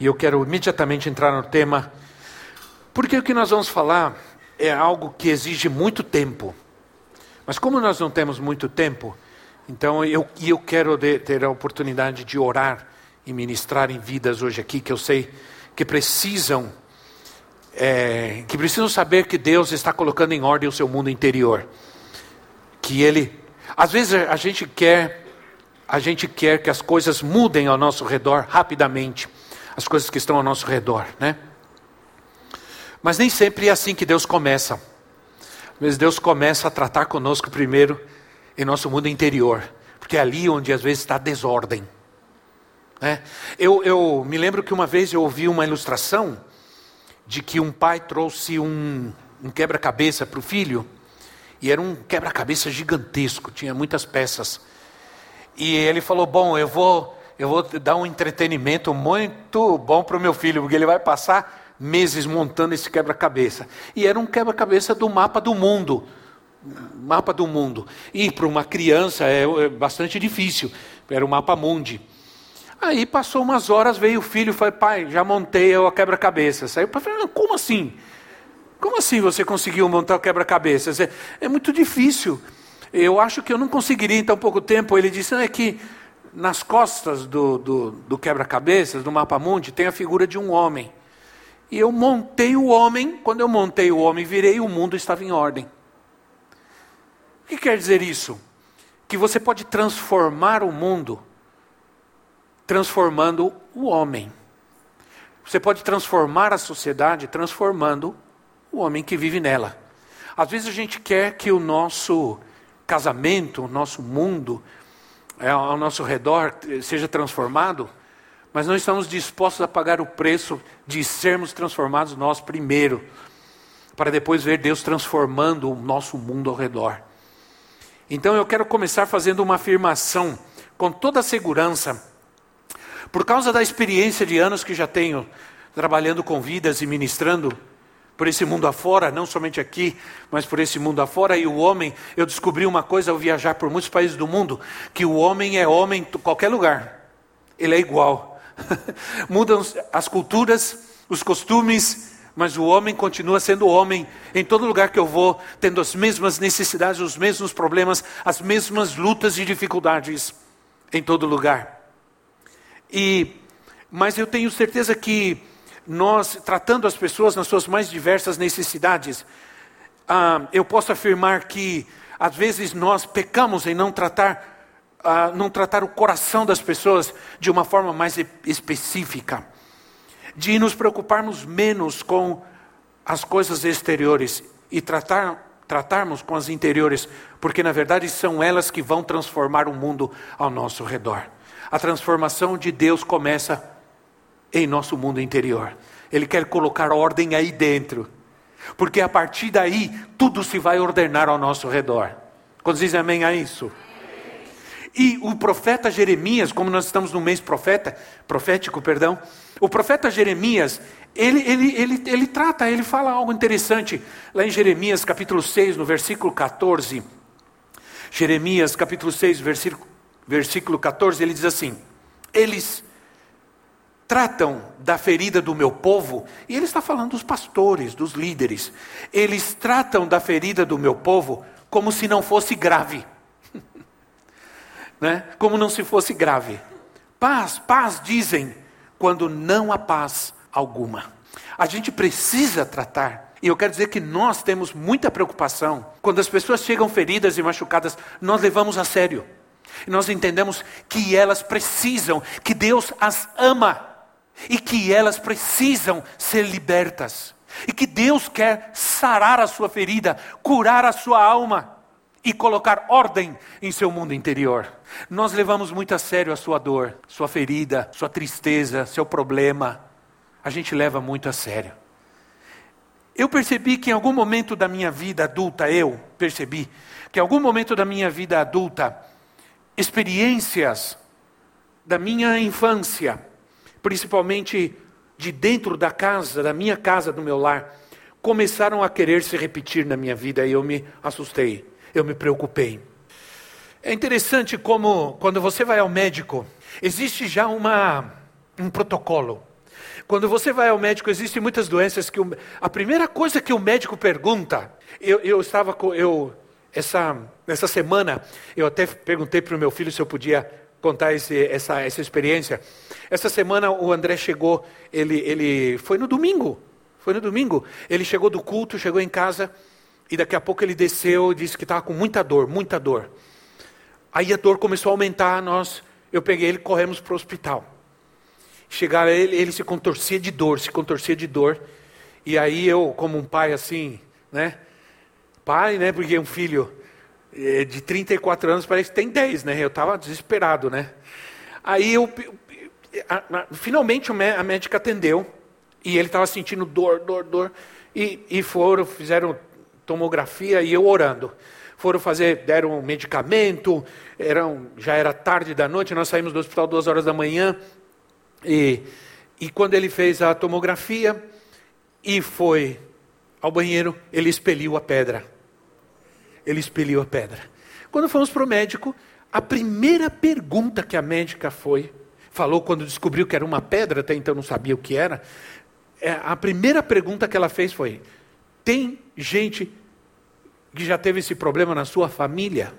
e eu quero imediatamente entrar no tema, porque o que nós vamos falar é algo que exige muito tempo. Mas como nós não temos muito tempo, então eu, eu quero de, ter a oportunidade de orar e ministrar em vidas hoje aqui, que eu sei que precisam, é, que precisam saber que Deus está colocando em ordem o seu mundo interior. Que Ele, às vezes a gente quer, a gente quer que as coisas mudem ao nosso redor rapidamente as coisas que estão ao nosso redor, né? Mas nem sempre é assim que Deus começa. Mas Deus começa a tratar conosco primeiro em nosso mundo interior, porque é ali onde às vezes está a desordem. Né? Eu, eu me lembro que uma vez eu ouvi uma ilustração de que um pai trouxe um, um quebra-cabeça para o filho, e era um quebra-cabeça gigantesco, tinha muitas peças. E ele falou: Bom, eu vou eu vou dar um entretenimento muito bom para o meu filho, porque ele vai passar meses montando esse quebra-cabeça. E era um quebra-cabeça do mapa do mundo. Mapa do mundo. E para uma criança é, é bastante difícil. Era o mapa mundi. Aí passou umas horas, veio o filho e falou: Pai, já montei o quebra-cabeça. Saiu para falar: Como assim? Como assim você conseguiu montar o quebra-cabeça? É, é muito difícil. Eu acho que eu não conseguiria em tão pouco tempo. Ele disse: é que nas costas do, do, do quebra-cabeças, do mapa mundi, tem a figura de um homem. E eu montei o homem, quando eu montei o homem, virei, o mundo estava em ordem. O que quer dizer isso? Que você pode transformar o mundo transformando o homem. Você pode transformar a sociedade transformando o homem que vive nela. Às vezes a gente quer que o nosso casamento, o nosso mundo, ao nosso redor seja transformado, mas não estamos dispostos a pagar o preço de sermos transformados nós primeiro, para depois ver Deus transformando o nosso mundo ao redor. Então eu quero começar fazendo uma afirmação com toda a segurança, por causa da experiência de anos que já tenho trabalhando com vidas e ministrando por esse mundo afora, não somente aqui, mas por esse mundo afora. E o homem, eu descobri uma coisa ao viajar por muitos países do mundo: que o homem é homem em qualquer lugar, ele é igual. Mudam as culturas, os costumes, mas o homem continua sendo homem em todo lugar que eu vou, tendo as mesmas necessidades, os mesmos problemas, as mesmas lutas e dificuldades em todo lugar. E, mas eu tenho certeza que nós tratando as pessoas nas suas mais diversas necessidades, ah, eu posso afirmar que às vezes nós pecamos em não tratar, ah, não tratar o coração das pessoas de uma forma mais específica, de nos preocuparmos menos com as coisas exteriores e tratar, tratarmos com as interiores, porque na verdade são elas que vão transformar o mundo ao nosso redor. A transformação de Deus começa em nosso mundo interior. Ele quer colocar ordem aí dentro. Porque a partir daí, tudo se vai ordenar ao nosso redor. Quando dizem amém a isso? E o profeta Jeremias, como nós estamos no mês profeta, profético, perdão, o profeta Jeremias, ele, ele, ele, ele trata, ele fala algo interessante, lá em Jeremias capítulo 6, no versículo 14. Jeremias capítulo 6, versículo, versículo 14, ele diz assim: Eles tratam da ferida do meu povo, e ele está falando dos pastores, dos líderes, eles tratam da ferida do meu povo como se não fosse grave. né? Como não se fosse grave. Paz, paz dizem, quando não há paz alguma. A gente precisa tratar. E eu quero dizer que nós temos muita preocupação. Quando as pessoas chegam feridas e machucadas, nós levamos a sério. Nós entendemos que elas precisam, que Deus as ama e que elas precisam ser libertas, e que Deus quer sarar a sua ferida, curar a sua alma. e colocar ordem em seu mundo interior. Nós levamos muito a sério a sua dor, sua ferida, sua tristeza, seu problema. A gente leva muito a sério. Eu percebi que em algum momento da minha vida adulta, eu percebi que em algum momento da minha vida adulta, experiências da minha infância, principalmente de dentro da casa, da minha casa, do meu lar, começaram a querer se repetir na minha vida e eu me assustei, eu me preocupei. É interessante como, quando você vai ao médico, existe já uma, um protocolo. Quando você vai ao médico, existem muitas doenças que o, a primeira coisa que o médico pergunta, eu, eu estava com, eu, essa, essa semana, eu até perguntei para o meu filho se eu podia contar esse, essa, essa experiência. Essa semana o André chegou, ele, ele foi no domingo, foi no domingo. Ele chegou do culto, chegou em casa e daqui a pouco ele desceu e disse que estava com muita dor, muita dor. Aí a dor começou a aumentar, nós, eu peguei ele, corremos para o hospital. Chegaram ele, ele se contorcia de dor, se contorcia de dor. E aí eu, como um pai assim, né? Pai, né? Porque um filho de 34 anos parece que tem 10, né? Eu estava desesperado, né? Aí eu, a, a, finalmente a médica atendeu e ele estava sentindo dor, dor, dor. E, e foram, fizeram tomografia e eu orando. Foram fazer, deram um medicamento, eram, já era tarde da noite, nós saímos do hospital duas horas da manhã. E, e quando ele fez a tomografia e foi ao banheiro, ele expeliu a pedra. Ele expeliu a pedra. Quando fomos para o médico, a primeira pergunta que a médica foi, falou quando descobriu que era uma pedra, até então não sabia o que era, é, a primeira pergunta que ela fez foi: tem gente que já teve esse problema na sua família?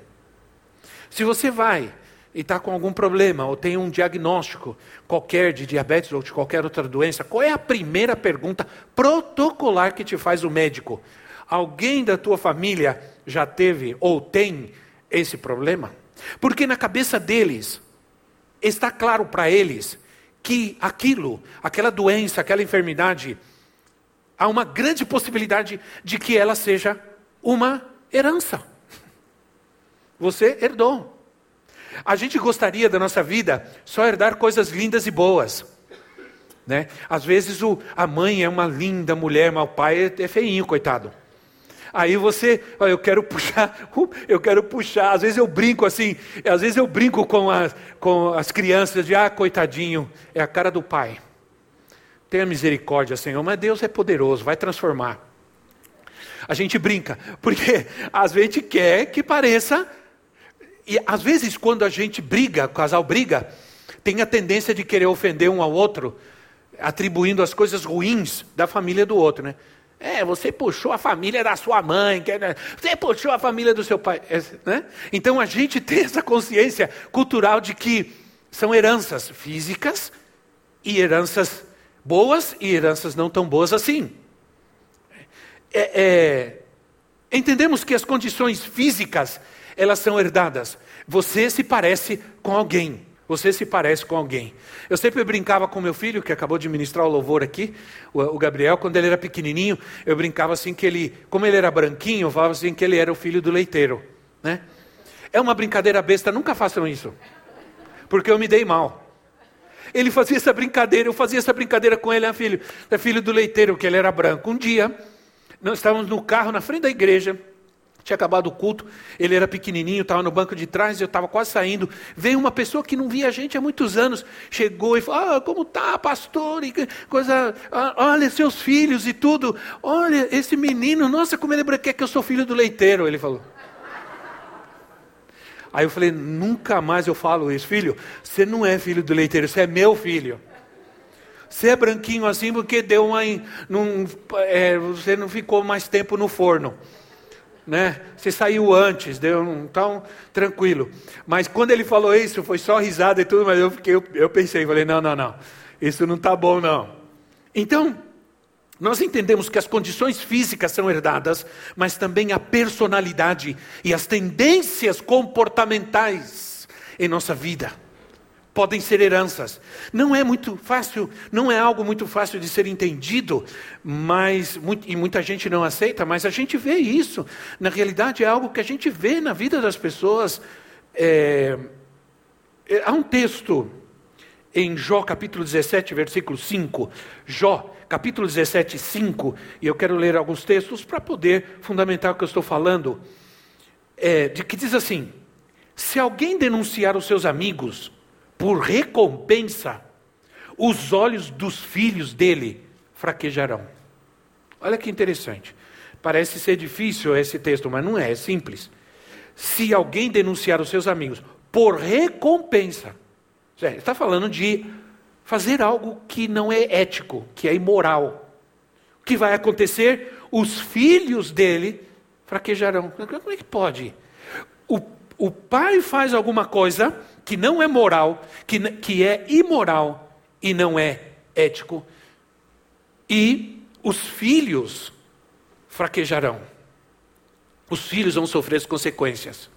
Se você vai e está com algum problema, ou tem um diagnóstico qualquer de diabetes ou de qualquer outra doença, qual é a primeira pergunta protocolar que te faz o médico? Alguém da tua família já teve ou tem esse problema? Porque na cabeça deles, está claro para eles que aquilo, aquela doença, aquela enfermidade, há uma grande possibilidade de que ela seja uma herança. Você herdou. A gente gostaria da nossa vida só herdar coisas lindas e boas. Né? Às vezes o, a mãe é uma linda mulher, mas o pai é, é feinho, coitado. Aí você, eu quero puxar, eu quero puxar. Às vezes eu brinco assim, às vezes eu brinco com as, com as crianças de, ah, coitadinho, é a cara do pai. Tenha misericórdia, Senhor, mas Deus é poderoso, vai transformar. A gente brinca, porque às vezes a gente quer que pareça, e às vezes quando a gente briga, o casal briga, tem a tendência de querer ofender um ao outro, atribuindo as coisas ruins da família do outro, né? É, você puxou a família da sua mãe, né? você puxou a família do seu pai. É, né? Então a gente tem essa consciência cultural de que são heranças físicas e heranças boas e heranças não tão boas assim. É, é, entendemos que as condições físicas elas são herdadas. Você se parece com alguém. Você se parece com alguém. Eu sempre brincava com meu filho, que acabou de ministrar o louvor aqui, o Gabriel, quando ele era pequenininho, eu brincava assim que ele, como ele era branquinho, eu falava assim que ele era o filho do leiteiro. Né? É uma brincadeira besta, nunca façam isso. Porque eu me dei mal. Ele fazia essa brincadeira, eu fazia essa brincadeira com ele, ah, filho, é filho do leiteiro, que ele era branco. Um dia, nós estávamos no carro na frente da igreja, tinha acabado o culto, ele era pequenininho, estava no banco de trás, eu estava quase saindo. Veio uma pessoa que não via a gente há muitos anos, chegou e falou: ah, como tá, pastor? E coisa, ah, olha seus filhos e tudo. Olha esse menino, nossa, como ele quer que eu sou filho do leiteiro, ele falou. Aí eu falei: nunca mais eu falo isso, filho. Você não é filho do leiteiro, você é meu filho. Você é branquinho assim porque deu uma, num, é, você não ficou mais tempo no forno né? Você saiu antes, deu um tão tranquilo. Mas quando ele falou isso, foi só risada e tudo, mas eu fiquei, eu, pensei, falei, não, não, não, isso não está bom não. Então, nós entendemos que as condições físicas são herdadas, mas também a personalidade e as tendências comportamentais em nossa vida. Podem ser heranças. Não é muito fácil, não é algo muito fácil de ser entendido, mas e muita gente não aceita, mas a gente vê isso. Na realidade, é algo que a gente vê na vida das pessoas. É, é, há um texto em Jó capítulo 17, versículo 5. Jó, capítulo 17, 5, e eu quero ler alguns textos para poder fundamentar o que eu estou falando. É, de que diz assim: se alguém denunciar os seus amigos, por recompensa, os olhos dos filhos dele fraquejarão. Olha que interessante. Parece ser difícil esse texto, mas não é, é simples. Se alguém denunciar os seus amigos por recompensa, está falando de fazer algo que não é ético, que é imoral. O que vai acontecer? Os filhos dele fraquejarão. Como é que pode? O, o pai faz alguma coisa que não é moral, que, que é imoral e não é ético. E os filhos fraquejarão. Os filhos vão sofrer as consequências.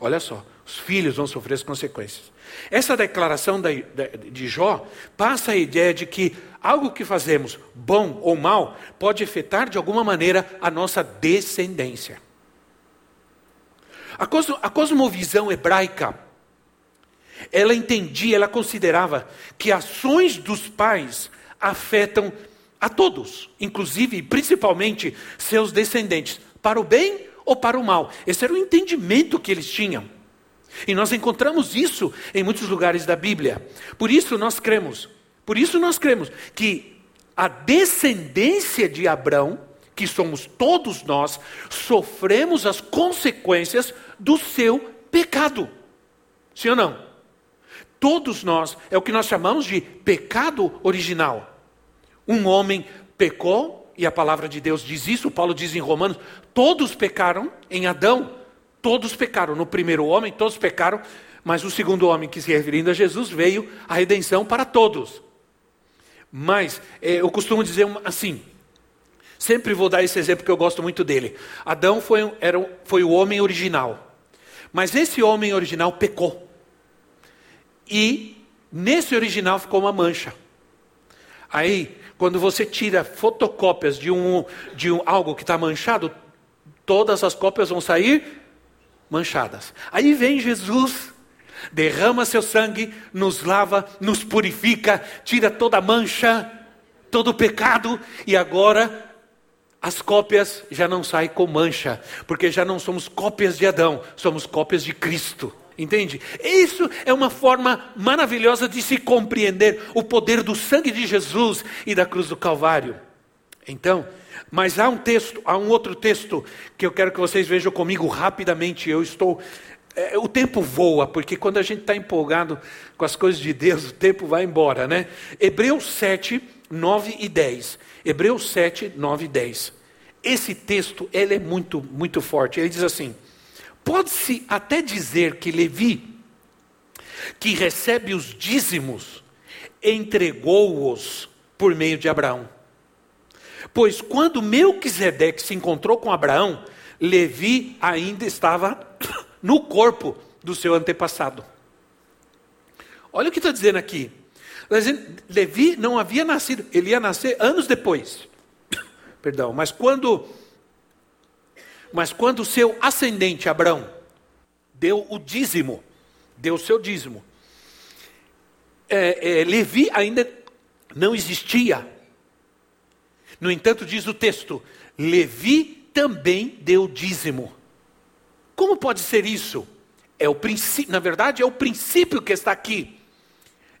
Olha só, os filhos vão sofrer as consequências. Essa declaração de Jó passa a ideia de que algo que fazemos, bom ou mal, pode afetar de alguma maneira a nossa descendência. A cosmovisão hebraica ela entendia, ela considerava que ações dos pais afetam a todos, inclusive e principalmente seus descendentes, para o bem ou para o mal. Esse era o entendimento que eles tinham. E nós encontramos isso em muitos lugares da Bíblia. Por isso nós cremos, por isso nós cremos que a descendência de Abraão, que somos todos nós, sofremos as consequências do seu pecado. Sim ou não? Todos nós, é o que nós chamamos de pecado original. Um homem pecou, e a palavra de Deus diz isso, Paulo diz em Romanos: todos pecaram em Adão, todos pecaram. No primeiro homem, todos pecaram, mas o segundo homem, que se referindo a Jesus, veio a redenção para todos. Mas é, eu costumo dizer assim, sempre vou dar esse exemplo que eu gosto muito dele. Adão foi, era, foi o homem original, mas esse homem original pecou. E nesse original ficou uma mancha. Aí, quando você tira fotocópias de um de um, algo que está manchado, todas as cópias vão sair manchadas. Aí vem Jesus, derrama seu sangue, nos lava, nos purifica, tira toda mancha, todo pecado, e agora as cópias já não saem com mancha, porque já não somos cópias de Adão, somos cópias de Cristo. Entende? Isso é uma forma maravilhosa de se compreender o poder do sangue de Jesus e da cruz do Calvário. Então, mas há um texto, há um outro texto que eu quero que vocês vejam comigo rapidamente. Eu estou. É, o tempo voa, porque quando a gente está empolgado com as coisas de Deus, o tempo vai embora, né? Hebreus 7, 9 e 10. Hebreus 7, 9 e 10. Esse texto, ele é muito, muito forte. Ele diz assim. Pode-se até dizer que Levi, que recebe os dízimos, entregou-os por meio de Abraão. Pois quando Melquisedeque se encontrou com Abraão, Levi ainda estava no corpo do seu antepassado. Olha o que está dizendo aqui. Levi não havia nascido, ele ia nascer anos depois. Perdão, mas quando mas quando o seu ascendente, Abraão, deu o dízimo, deu o seu dízimo, é, é, Levi ainda não existia. No entanto, diz o texto: Levi também deu dízimo. Como pode ser isso? É o princípio, na verdade, é o princípio que está aqui,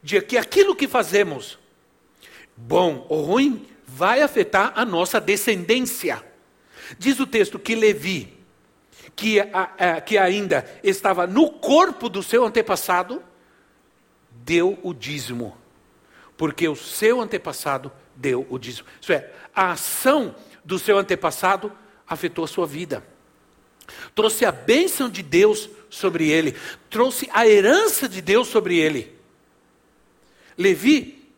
de que aquilo que fazemos, bom ou ruim, vai afetar a nossa descendência. Diz o texto que Levi, que, a, que ainda estava no corpo do seu antepassado, deu o dízimo. Porque o seu antepassado deu o dízimo. Isso é, a ação do seu antepassado afetou a sua vida. Trouxe a bênção de Deus sobre ele. Trouxe a herança de Deus sobre ele. Levi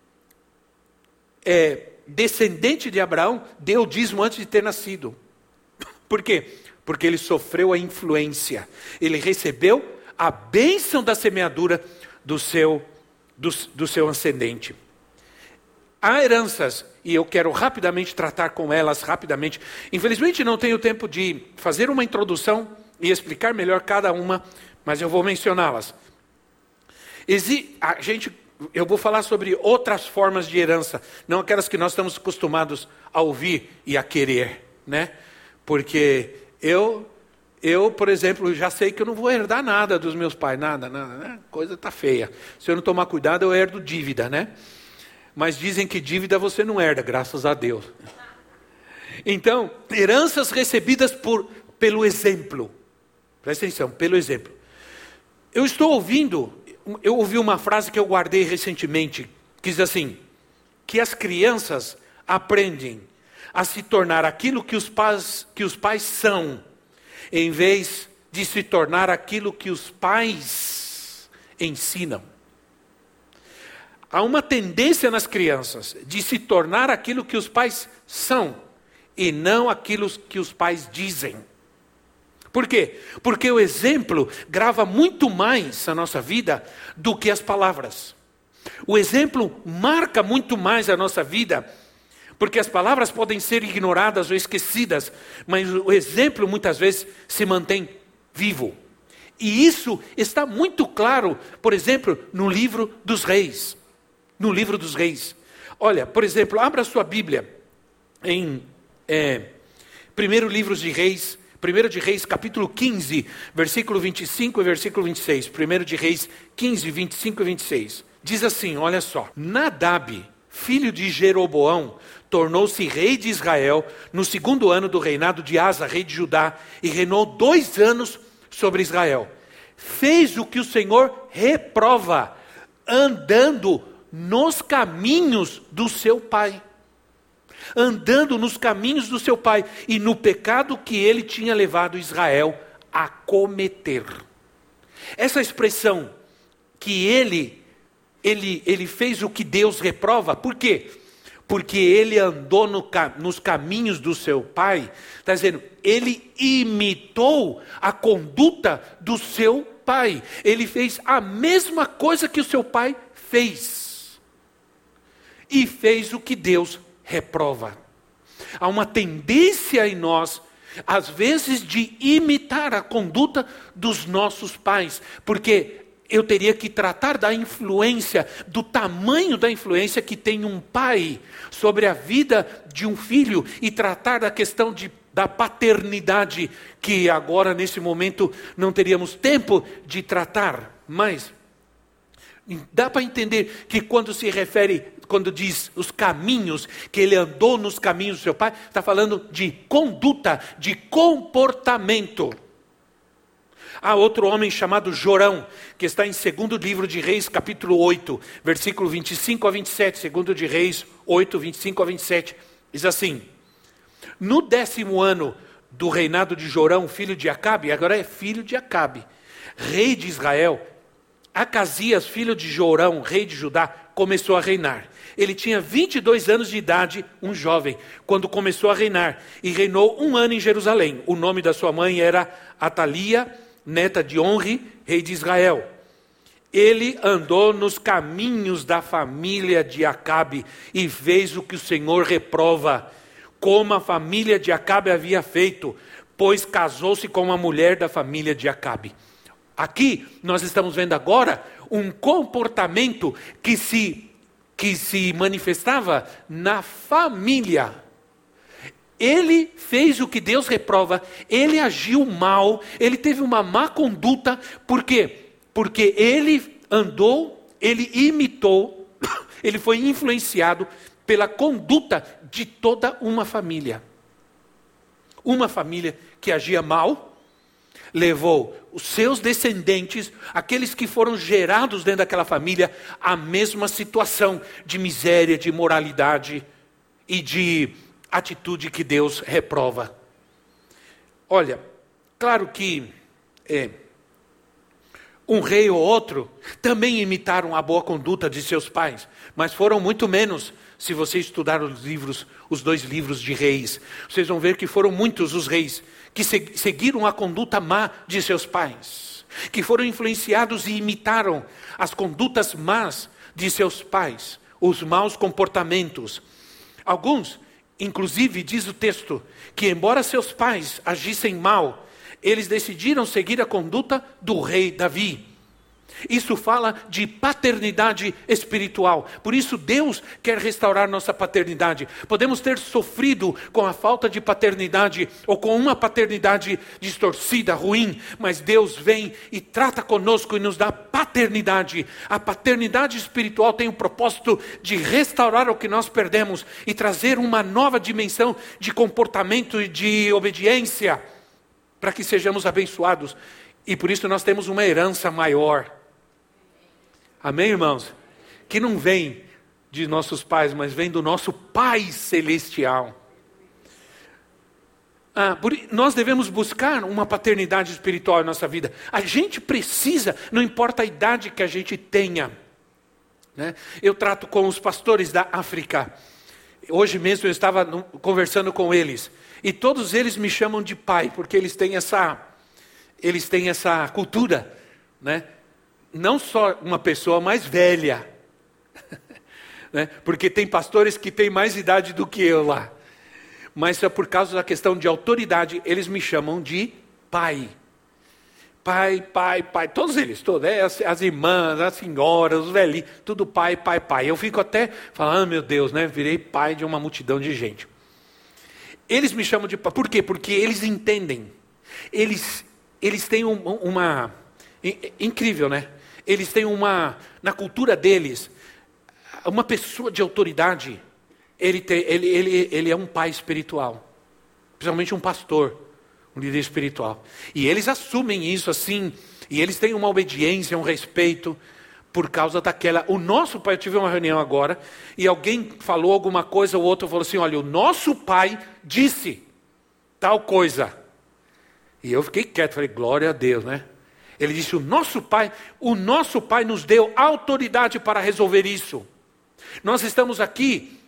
é descendente de Abraão, deu o dízimo antes de ter nascido. Por quê? Porque ele sofreu a influência. Ele recebeu a bênção da semeadura do seu do, do seu ascendente. Há heranças, e eu quero rapidamente tratar com elas, rapidamente. Infelizmente não tenho tempo de fazer uma introdução e explicar melhor cada uma, mas eu vou mencioná-las. A gente, eu vou falar sobre outras formas de herança, não aquelas que nós estamos acostumados a ouvir e a querer, né? Porque eu eu, por exemplo, já sei que eu não vou herdar nada dos meus pais, nada, nada, né? coisa está feia. Se eu não tomar cuidado, eu herdo dívida, né? Mas dizem que dívida você não herda, graças a Deus. Então, heranças recebidas por, pelo exemplo. Presta atenção, pelo exemplo. Eu estou ouvindo, eu ouvi uma frase que eu guardei recentemente, que diz assim: que as crianças aprendem a se tornar aquilo que os pais, que os pais são em vez de se tornar aquilo que os pais ensinam. Há uma tendência nas crianças de se tornar aquilo que os pais são e não aquilo que os pais dizem. Por quê? Porque o exemplo grava muito mais a nossa vida do que as palavras. O exemplo marca muito mais a nossa vida porque as palavras podem ser ignoradas ou esquecidas, mas o exemplo muitas vezes se mantém vivo. E isso está muito claro, por exemplo, no livro dos reis. No livro dos reis. Olha, por exemplo, abra sua Bíblia em é, primeiro livro de reis, primeiro de reis, capítulo 15, versículo 25 e versículo 26. Primeiro de reis 15, 25 e 26. Diz assim, olha só. Nadab, filho de Jeroboão, tornou-se rei de Israel no segundo ano do reinado de Asa, rei de Judá, e reinou dois anos sobre Israel. Fez o que o Senhor reprova, andando nos caminhos do seu pai. Andando nos caminhos do seu pai e no pecado que ele tinha levado Israel a cometer. Essa expressão que ele ele, ele fez o que Deus reprova. Por quê? Porque ele andou no, nos caminhos do seu pai. Está dizendo, ele imitou a conduta do seu pai. Ele fez a mesma coisa que o seu pai fez. E fez o que Deus reprova. Há uma tendência em nós às vezes de imitar a conduta dos nossos pais, porque eu teria que tratar da influência, do tamanho da influência que tem um pai sobre a vida de um filho e tratar da questão de, da paternidade, que agora, nesse momento, não teríamos tempo de tratar. Mas dá para entender que quando se refere, quando diz os caminhos, que ele andou nos caminhos do seu pai, está falando de conduta, de comportamento. Há outro homem chamado Jorão, que está em 2 livro de Reis, capítulo 8, versículo 25 a 27. 2 de Reis 8, 25 a 27. Diz assim: No décimo ano do reinado de Jorão, filho de Acabe, agora é filho de Acabe, rei de Israel, Acasias, filho de Jorão, rei de Judá, começou a reinar. Ele tinha 22 anos de idade, um jovem, quando começou a reinar, e reinou um ano em Jerusalém. O nome da sua mãe era Atalia neta de Onri, rei de Israel. Ele andou nos caminhos da família de Acabe e fez o que o Senhor reprova, como a família de Acabe havia feito, pois casou-se com uma mulher da família de Acabe. Aqui nós estamos vendo agora um comportamento que se que se manifestava na família ele fez o que Deus reprova, ele agiu mal, ele teve uma má conduta, por quê? Porque ele andou, ele imitou, ele foi influenciado pela conduta de toda uma família. Uma família que agia mal, levou os seus descendentes, aqueles que foram gerados dentro daquela família, à mesma situação de miséria, de imoralidade e de atitude que Deus reprova. Olha, claro que é, um rei ou outro também imitaram a boa conduta de seus pais, mas foram muito menos. Se você estudar os livros, os dois livros de reis, vocês vão ver que foram muitos os reis que seguiram a conduta má de seus pais, que foram influenciados e imitaram as condutas más de seus pais, os maus comportamentos. Alguns, inclusive, diz o texto, que embora seus pais agissem mal, eles decidiram seguir a conduta do rei Davi. Isso fala de paternidade espiritual. Por isso, Deus quer restaurar nossa paternidade. Podemos ter sofrido com a falta de paternidade ou com uma paternidade distorcida, ruim, mas Deus vem e trata conosco e nos dá paternidade. A paternidade espiritual tem o propósito de restaurar o que nós perdemos e trazer uma nova dimensão de comportamento e de obediência para que sejamos abençoados. E por isso nós temos uma herança maior. Amém, irmãos? Que não vem de nossos pais, mas vem do nosso Pai Celestial. Ah, por, nós devemos buscar uma paternidade espiritual em nossa vida. A gente precisa, não importa a idade que a gente tenha. Né? Eu trato com os pastores da África. Hoje mesmo eu estava no, conversando com eles. E todos eles me chamam de pai, porque eles têm essa, eles têm essa cultura. Né? Não só uma pessoa mais velha, né? porque tem pastores que têm mais idade do que eu lá, mas é por causa da questão de autoridade, eles me chamam de pai. Pai, pai, pai, todos eles, todos, é, as, as, irmãs, as senhoras, os velhinhos, tudo pai, pai, pai. Eu fico até falando, ah, meu Deus, né? Virei pai de uma multidão de gente. Eles me chamam de pai, por quê? Porque eles entendem, eles, eles têm um, uma. Incrível, né? Eles têm uma, na cultura deles, uma pessoa de autoridade, ele, tem, ele, ele, ele é um pai espiritual, principalmente um pastor, um líder espiritual. E eles assumem isso assim, e eles têm uma obediência, um respeito, por causa daquela. O nosso pai, eu tive uma reunião agora, e alguém falou alguma coisa, o outro falou assim: olha, o nosso pai disse tal coisa. E eu fiquei quieto, falei, glória a Deus, né? Ele disse: O nosso Pai, o nosso Pai nos deu autoridade para resolver isso. Nós estamos aqui,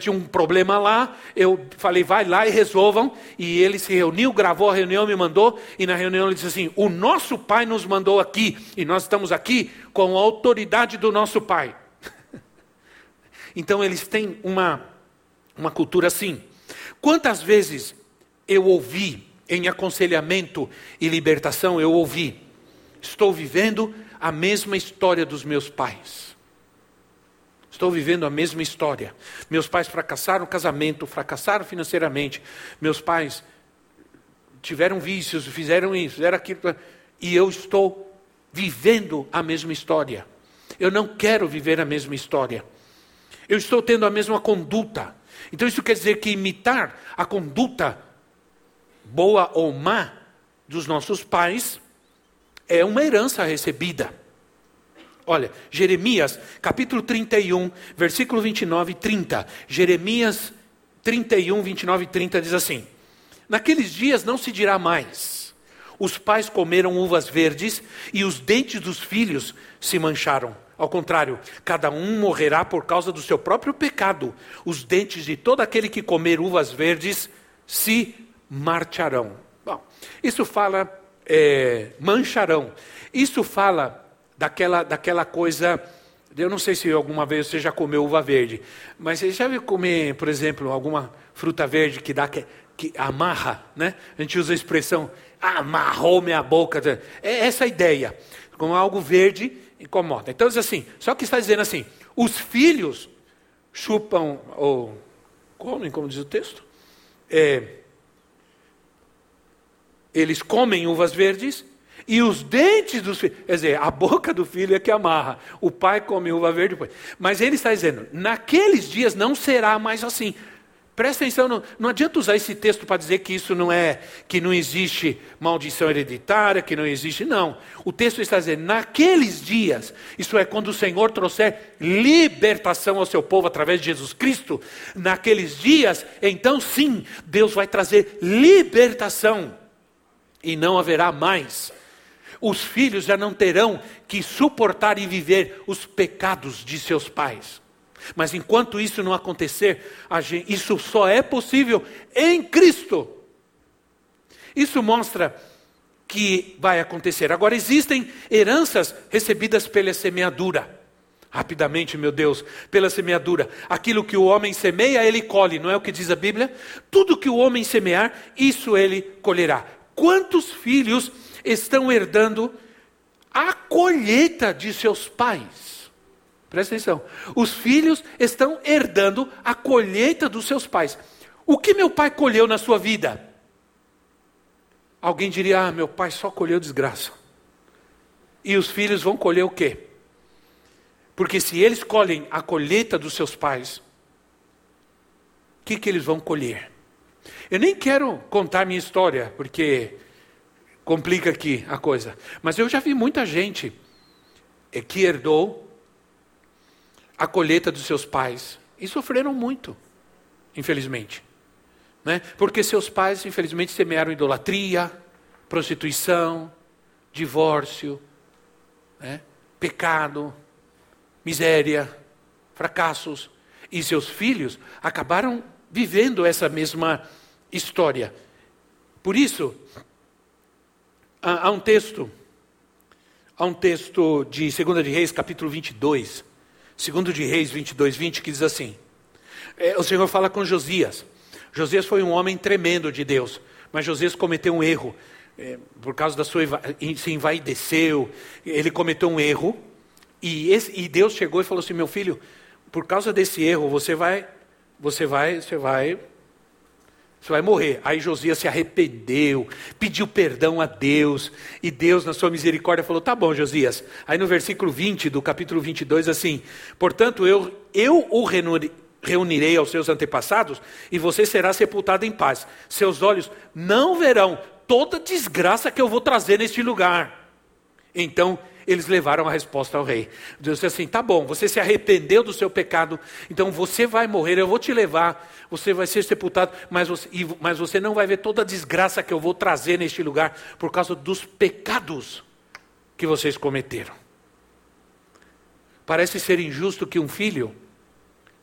tinha um problema lá, eu falei, vai lá e resolvam. E ele se reuniu, gravou a reunião, me mandou, e na reunião ele disse assim: O nosso Pai nos mandou aqui, e nós estamos aqui com a autoridade do nosso Pai. então eles têm uma, uma cultura assim. Quantas vezes eu ouvi em aconselhamento e libertação, eu ouvi, estou vivendo a mesma história dos meus pais. Estou vivendo a mesma história. Meus pais fracassaram no casamento, fracassaram financeiramente. Meus pais tiveram vícios, fizeram isso, fizeram aquilo. E eu estou vivendo a mesma história. Eu não quero viver a mesma história. Eu estou tendo a mesma conduta. Então isso quer dizer que imitar a conduta boa ou má dos nossos pais é uma herança recebida. Olha, Jeremias, capítulo 31, versículo 29 e 30. Jeremias 31, 29 e 30 diz assim: Naqueles dias não se dirá mais: os pais comeram uvas verdes e os dentes dos filhos se mancharam. Ao contrário, cada um morrerá por causa do seu próprio pecado. Os dentes de todo aquele que comer uvas verdes se marcharão. Bom, isso fala é, mancharão. Isso fala daquela, daquela coisa. Eu não sei se alguma vez você já comeu uva verde, mas você já viu comer, por exemplo, alguma fruta verde que dá que, que amarra, né? A gente usa a expressão amarrou minha boca. É essa a ideia. Com algo verde incomoda. Então diz assim, só que está dizendo assim, os filhos chupam ou comem, como diz o texto, é, eles comem uvas verdes e os dentes dos filhos, quer dizer, a boca do filho é que amarra. O pai come uva verde depois. Mas ele está dizendo: naqueles dias não será mais assim. Presta atenção, não, não adianta usar esse texto para dizer que isso não é, que não existe maldição hereditária, que não existe, não. O texto está dizendo, naqueles dias, isso é quando o Senhor trouxer libertação ao seu povo através de Jesus Cristo, naqueles dias, então sim, Deus vai trazer libertação e não haverá mais. Os filhos já não terão que suportar e viver os pecados de seus pais. Mas enquanto isso não acontecer, isso só é possível em Cristo. Isso mostra que vai acontecer. Agora, existem heranças recebidas pela semeadura. rapidamente, meu Deus, pela semeadura. Aquilo que o homem semeia, ele colhe, não é o que diz a Bíblia? Tudo que o homem semear, isso ele colherá. Quantos filhos estão herdando a colheita de seus pais? Presta atenção. Os filhos estão herdando a colheita dos seus pais. O que meu pai colheu na sua vida? Alguém diria: Ah, meu pai só colheu desgraça. E os filhos vão colher o quê? Porque se eles colhem a colheita dos seus pais, o que, que eles vão colher? Eu nem quero contar minha história, porque complica aqui a coisa. Mas eu já vi muita gente eh, que herdou a colheita dos seus pais e sofreram muito, infelizmente. Né? Porque seus pais, infelizmente, semearam idolatria, prostituição, divórcio, né? pecado, miséria, fracassos. E seus filhos acabaram vivendo essa mesma história. Por isso, há um texto, há um texto de 2 de Reis, capítulo 22, 2 de Reis 22, 20, que diz assim: é, o Senhor fala com Josias. Josias foi um homem tremendo de Deus, mas Josias cometeu um erro. É, por causa da sua. se envaideceu, ele cometeu um erro e, esse, e Deus chegou e falou assim: meu filho, por causa desse erro, você vai, você vai, você vai, você vai morrer. Aí Josias se arrependeu, pediu perdão a Deus, e Deus, na sua misericórdia, falou: tá bom, Josias. Aí no versículo 20 do capítulo 22, assim: portanto, eu, eu o reunirei aos seus antepassados, e você será sepultado em paz. Seus olhos não verão toda desgraça que eu vou trazer neste lugar. Então eles levaram a resposta ao rei. Deus disse assim: tá bom, você se arrependeu do seu pecado, então você vai morrer, eu vou te levar, você vai ser sepultado, mas você, mas você não vai ver toda a desgraça que eu vou trazer neste lugar por causa dos pecados que vocês cometeram. Parece ser injusto que um filho,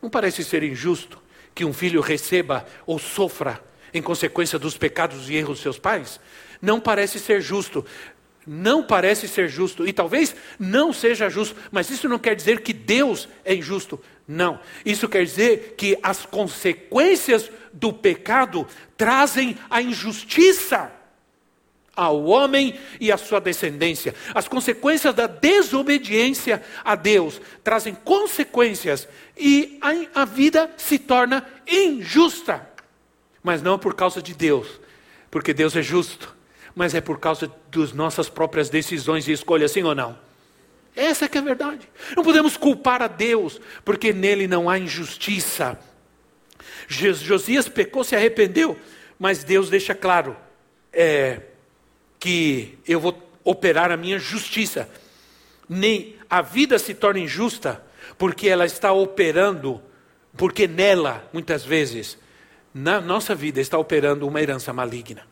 não parece ser injusto que um filho receba ou sofra em consequência dos pecados e erros dos seus pais? Não parece ser justo não parece ser justo, e talvez não seja justo, mas isso não quer dizer que Deus é injusto. Não. Isso quer dizer que as consequências do pecado trazem a injustiça ao homem e à sua descendência. As consequências da desobediência a Deus trazem consequências e a, vida se torna injusta. Mas não por causa de Deus, porque Deus é justo mas é por causa das nossas próprias decisões e escolhas, sim ou não? Essa é que é a verdade. Não podemos culpar a Deus, porque nele não há injustiça. Josias pecou, se arrependeu, mas Deus deixa claro é, que eu vou operar a minha justiça. Nem a vida se torna injusta porque ela está operando, porque nela, muitas vezes, na nossa vida está operando uma herança maligna.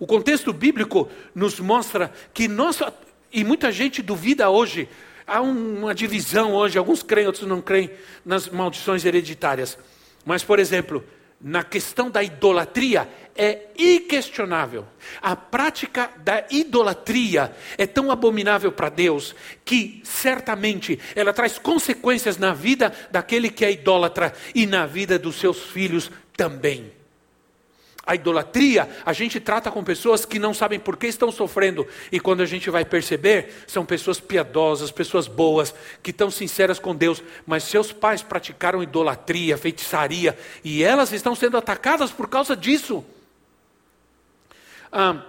O contexto bíblico nos mostra que nós, e muita gente duvida hoje, há uma divisão hoje, alguns creem, outros não creem nas maldições hereditárias. Mas, por exemplo, na questão da idolatria, é inquestionável. A prática da idolatria é tão abominável para Deus que certamente ela traz consequências na vida daquele que é idólatra e na vida dos seus filhos também. A idolatria, a gente trata com pessoas que não sabem por que estão sofrendo, e quando a gente vai perceber, são pessoas piedosas, pessoas boas, que estão sinceras com Deus, mas seus pais praticaram idolatria, feitiçaria, e elas estão sendo atacadas por causa disso. Ah,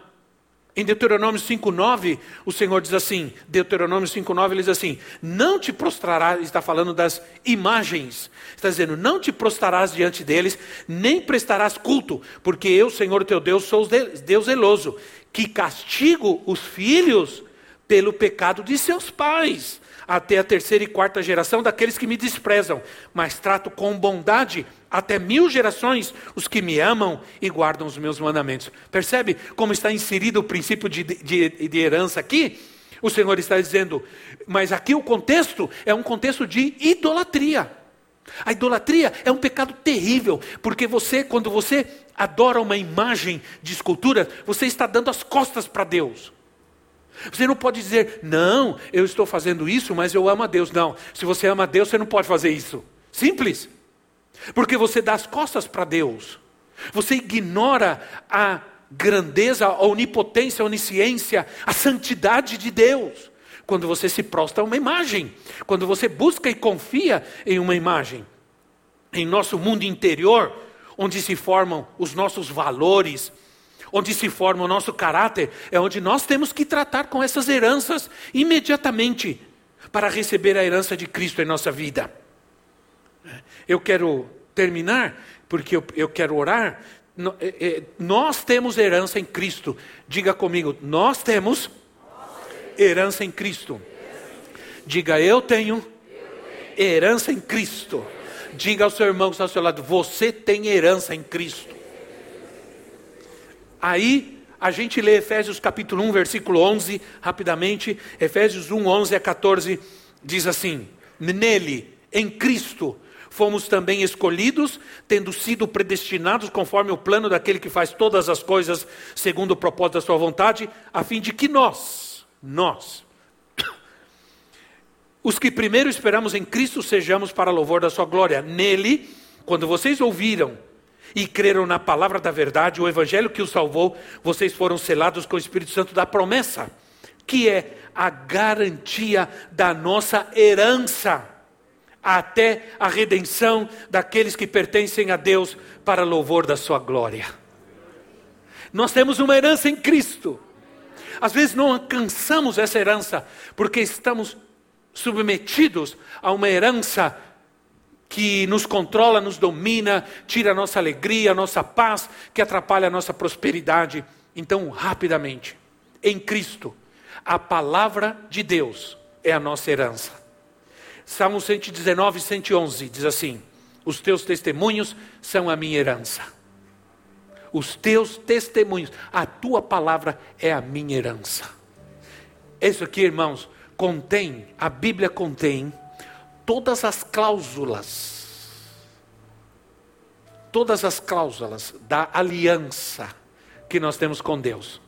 em Deuteronômio 5,9, o Senhor diz assim: Deuteronômio 5,9 ele diz assim: Não te prostrarás, está falando das imagens, está dizendo: Não te prostrarás diante deles, nem prestarás culto, porque eu, Senhor teu Deus, sou Deus zeloso, que castigo os filhos pelo pecado de seus pais até a terceira e quarta geração daqueles que me desprezam, mas trato com bondade até mil gerações os que me amam e guardam os meus mandamentos. Percebe como está inserido o princípio de, de, de herança aqui? O Senhor está dizendo, mas aqui o contexto é um contexto de idolatria. A idolatria é um pecado terrível, porque você, quando você adora uma imagem de escultura, você está dando as costas para Deus. Você não pode dizer, não, eu estou fazendo isso, mas eu amo a Deus. Não, se você ama a Deus, você não pode fazer isso. Simples. Porque você dá as costas para Deus. Você ignora a grandeza, a onipotência, a onisciência, a santidade de Deus. Quando você se prostra a uma imagem, quando você busca e confia em uma imagem. Em nosso mundo interior, onde se formam os nossos valores, onde se forma o nosso caráter, é onde nós temos que tratar com essas heranças imediatamente para receber a herança de Cristo em nossa vida. Eu quero terminar, porque eu, eu quero orar. É, é, nós temos herança em Cristo. Diga comigo, nós temos herança em Cristo. Diga, eu tenho herança em Cristo. Diga ao seu irmão que está ao seu lado, você tem herança em Cristo. Aí a gente lê Efésios capítulo 1, versículo 11, rapidamente. Efésios 1, 11 a 14 diz assim: Nele, em Cristo, fomos também escolhidos, tendo sido predestinados conforme o plano daquele que faz todas as coisas segundo o propósito da sua vontade, a fim de que nós, nós, os que primeiro esperamos em Cristo, sejamos para louvor da sua glória. Nele, quando vocês ouviram e creram na palavra da verdade, o evangelho que os salvou, vocês foram selados com o Espírito Santo da promessa, que é a garantia da nossa herança, até a redenção daqueles que pertencem a Deus para louvor da sua glória. Nós temos uma herança em Cristo. Às vezes não alcançamos essa herança porque estamos submetidos a uma herança que nos controla, nos domina, tira a nossa alegria, a nossa paz, que atrapalha a nossa prosperidade. Então, rapidamente, em Cristo, a palavra de Deus é a nossa herança. Salmo 119, 111 diz assim: Os teus testemunhos são a minha herança. Os teus testemunhos, a tua palavra é a minha herança. Isso aqui, irmãos, contém, a Bíblia contém todas as cláusulas, todas as cláusulas da aliança que nós temos com Deus.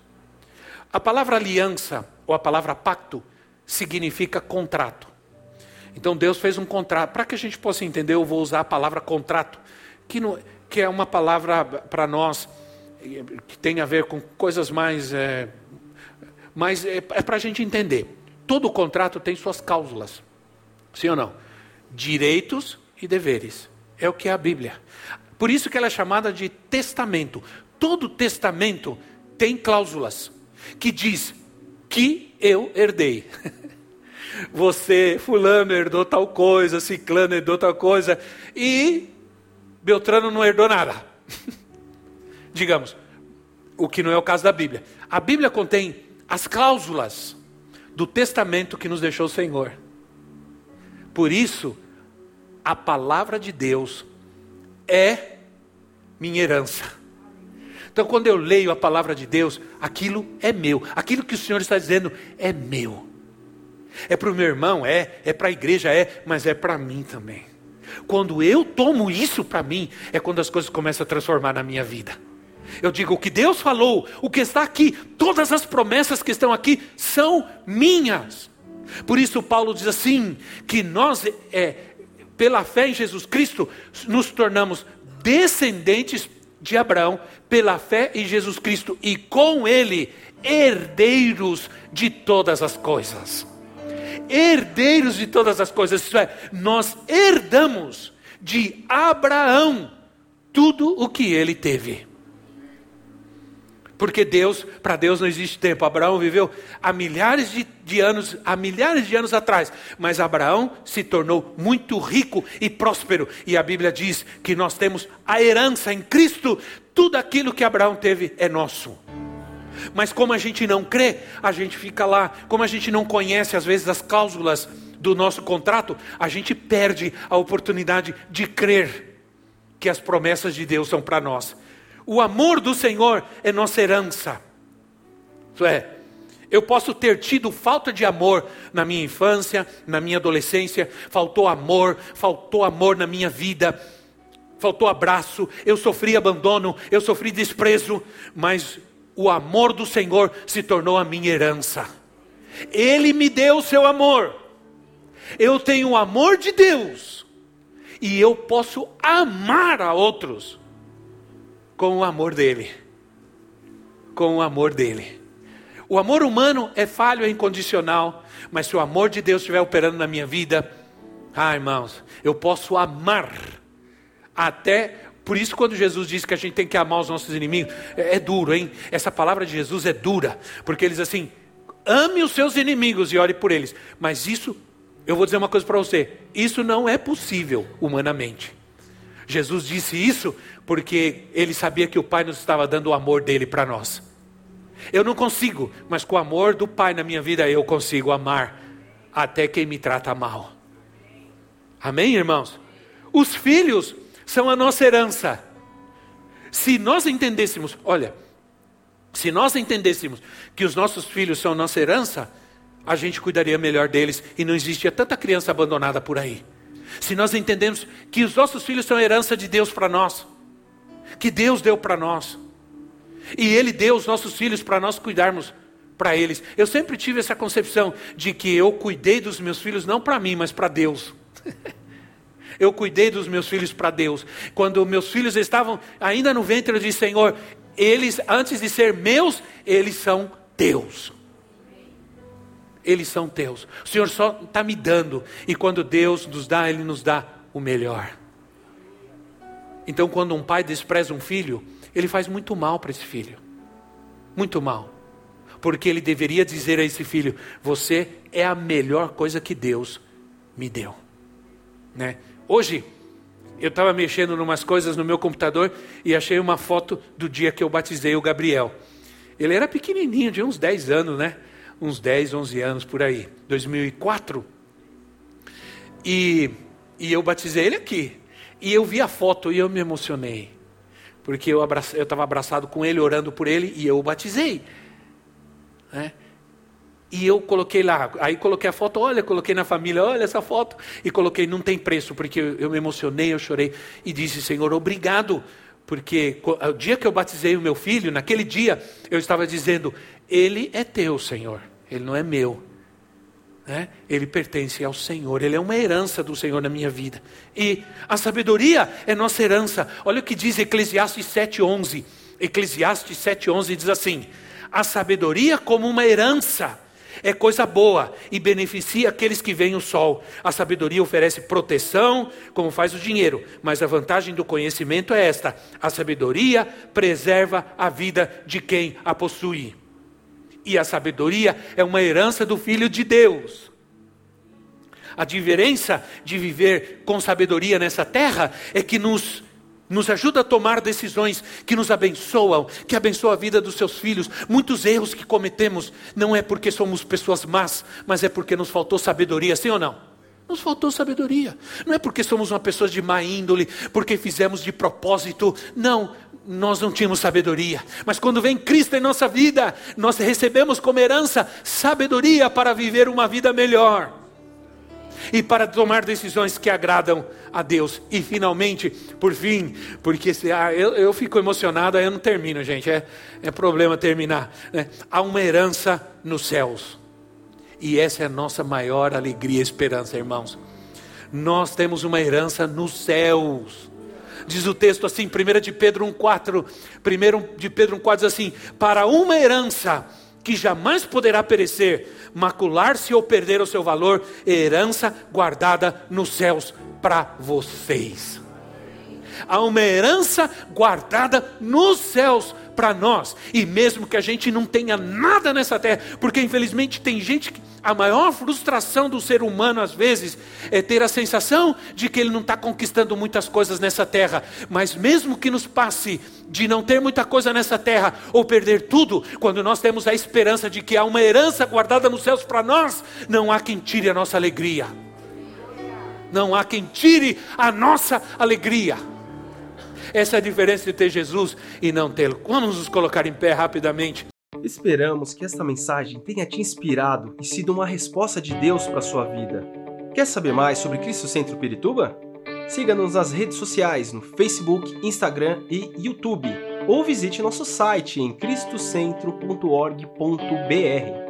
A palavra aliança, ou a palavra pacto, significa contrato. Então Deus fez um contrato. Para que a gente possa entender, eu vou usar a palavra contrato, que, não, que é uma palavra para nós que tem a ver com coisas mais. É, mas é, é para a gente entender. Todo contrato tem suas cláusulas. Sim ou não? direitos e deveres. É o que é a Bíblia. Por isso que ela é chamada de testamento. Todo testamento tem cláusulas que diz que eu herdei. Você, fulano, herdou tal coisa, ciclano herdou tal coisa, e Beltrano não herdou nada. Digamos, o que não é o caso da Bíblia. A Bíblia contém as cláusulas do testamento que nos deixou o Senhor. Por isso, a palavra de Deus é minha herança. Então, quando eu leio a palavra de Deus, aquilo é meu. Aquilo que o Senhor está dizendo é meu. É para o meu irmão, é. É para a igreja, é. Mas é para mim também. Quando eu tomo isso para mim, é quando as coisas começam a transformar na minha vida. Eu digo: o que Deus falou, o que está aqui, todas as promessas que estão aqui são minhas. Por isso, Paulo diz assim: que nós é, pela fé em Jesus Cristo, nos tornamos descendentes de Abraão, pela fé em Jesus Cristo, e com ele, herdeiros de todas as coisas. Herdeiros de todas as coisas, isso é, nós herdamos de Abraão tudo o que ele teve. Porque Deus, para Deus não existe tempo. Abraão viveu há milhares de, de, anos, há milhares de anos atrás, mas Abraão se tornou muito rico e próspero. E a Bíblia diz que nós temos a herança em Cristo. Tudo aquilo que Abraão teve é nosso. Mas como a gente não crê, a gente fica lá. Como a gente não conhece às vezes as cláusulas do nosso contrato, a gente perde a oportunidade de crer que as promessas de Deus são para nós. O amor do Senhor é nossa herança. Isso é, eu posso ter tido falta de amor na minha infância, na minha adolescência, faltou amor, faltou amor na minha vida, faltou abraço, eu sofri abandono, eu sofri desprezo, mas o amor do Senhor se tornou a minha herança. Ele me deu o seu amor. Eu tenho o amor de Deus. E eu posso amar a outros com o amor dele. Com o amor dele. O amor humano é falho, é incondicional, mas se o amor de Deus estiver operando na minha vida, ah, irmãos, eu posso amar até por isso, quando Jesus diz que a gente tem que amar os nossos inimigos, é, é duro, hein? Essa palavra de Jesus é dura, porque eles assim, ame os seus inimigos e ore por eles. Mas isso, eu vou dizer uma coisa para você: isso não é possível humanamente. Jesus disse isso porque ele sabia que o Pai nos estava dando o amor dele para nós. Eu não consigo, mas com o amor do Pai na minha vida eu consigo amar até quem me trata mal. Amém, irmãos? Os filhos são a nossa herança. Se nós entendêssemos, olha, se nós entendêssemos que os nossos filhos são nossa herança, a gente cuidaria melhor deles e não existia tanta criança abandonada por aí. Se nós entendemos que os nossos filhos são herança de Deus para nós, que Deus deu para nós, e Ele deu os nossos filhos para nós cuidarmos para eles. Eu sempre tive essa concepção de que eu cuidei dos meus filhos não para mim, mas para Deus. eu cuidei dos meus filhos para Deus. Quando meus filhos estavam ainda no ventre, eu disse: Senhor, eles, antes de ser meus, eles são teus. Eles são teus. O Senhor só está me dando. E quando Deus nos dá, Ele nos dá o melhor. Então, quando um pai despreza um filho, ele faz muito mal para esse filho. Muito mal. Porque ele deveria dizer a esse filho: Você é a melhor coisa que Deus me deu. Né? Hoje, eu estava mexendo em umas coisas no meu computador e achei uma foto do dia que eu batizei o Gabriel. Ele era pequenininho, de uns 10 anos, né? Uns 10, 11 anos por aí. 2004. E, e eu batizei ele aqui. E eu vi a foto e eu me emocionei. Porque eu estava abraçado com ele, orando por ele, e eu o batizei. Né? E eu coloquei lá, aí coloquei a foto, olha, coloquei na família, olha essa foto. E coloquei, não tem preço, porque eu, eu me emocionei, eu chorei. E disse, Senhor, obrigado. Porque o dia que eu batizei o meu filho, naquele dia, eu estava dizendo, ele é teu, Senhor, ele não é meu. Né? Ele pertence ao Senhor, ele é uma herança do Senhor na minha vida. E a sabedoria é nossa herança. Olha o que diz Eclesiastes 7,11. Eclesiastes 7,11 diz assim: A sabedoria como uma herança é coisa boa e beneficia aqueles que veem o sol. A sabedoria oferece proteção, como faz o dinheiro, mas a vantagem do conhecimento é esta: a sabedoria preserva a vida de quem a possui. E a sabedoria é uma herança do Filho de Deus. A diferença de viver com sabedoria nessa terra é que nos nos ajuda a tomar decisões que nos abençoam, que abençoam a vida dos seus filhos. Muitos erros que cometemos não é porque somos pessoas más, mas é porque nos faltou sabedoria, sim ou não? Nos faltou sabedoria. Não é porque somos uma pessoa de má índole, porque fizemos de propósito. Não, nós não tínhamos sabedoria. Mas quando vem Cristo em nossa vida, nós recebemos como herança sabedoria para viver uma vida melhor e para tomar decisões que agradam a Deus. E finalmente, por fim, porque se, ah, eu, eu fico emocionado, aí eu não termino, gente, é, é problema terminar. Né? Há uma herança nos céus, e essa é a nossa maior alegria e esperança, irmãos. Nós temos uma herança nos céus. Diz o texto assim, 1 de Pedro 1,4. 1 de Pedro 1,4 diz assim: Para uma herança que jamais poderá perecer, macular-se ou perder o seu valor, herança guardada nos céus para vocês. Há uma herança guardada nos céus para nós, e mesmo que a gente não tenha nada nessa terra, porque infelizmente tem gente que a maior frustração do ser humano, às vezes, é ter a sensação de que ele não está conquistando muitas coisas nessa terra. Mas mesmo que nos passe de não ter muita coisa nessa terra, ou perder tudo, quando nós temos a esperança de que há uma herança guardada nos céus para nós, não há quem tire a nossa alegria. Não há quem tire a nossa alegria. Essa é a diferença de ter Jesus e não tê-lo. Vamos nos colocar em pé rapidamente. Esperamos que esta mensagem tenha te inspirado e sido uma resposta de Deus para a sua vida. Quer saber mais sobre Cristo Centro Pirituba? Siga-nos nas redes sociais no Facebook, Instagram e YouTube, ou visite nosso site em cristocentro.org.br.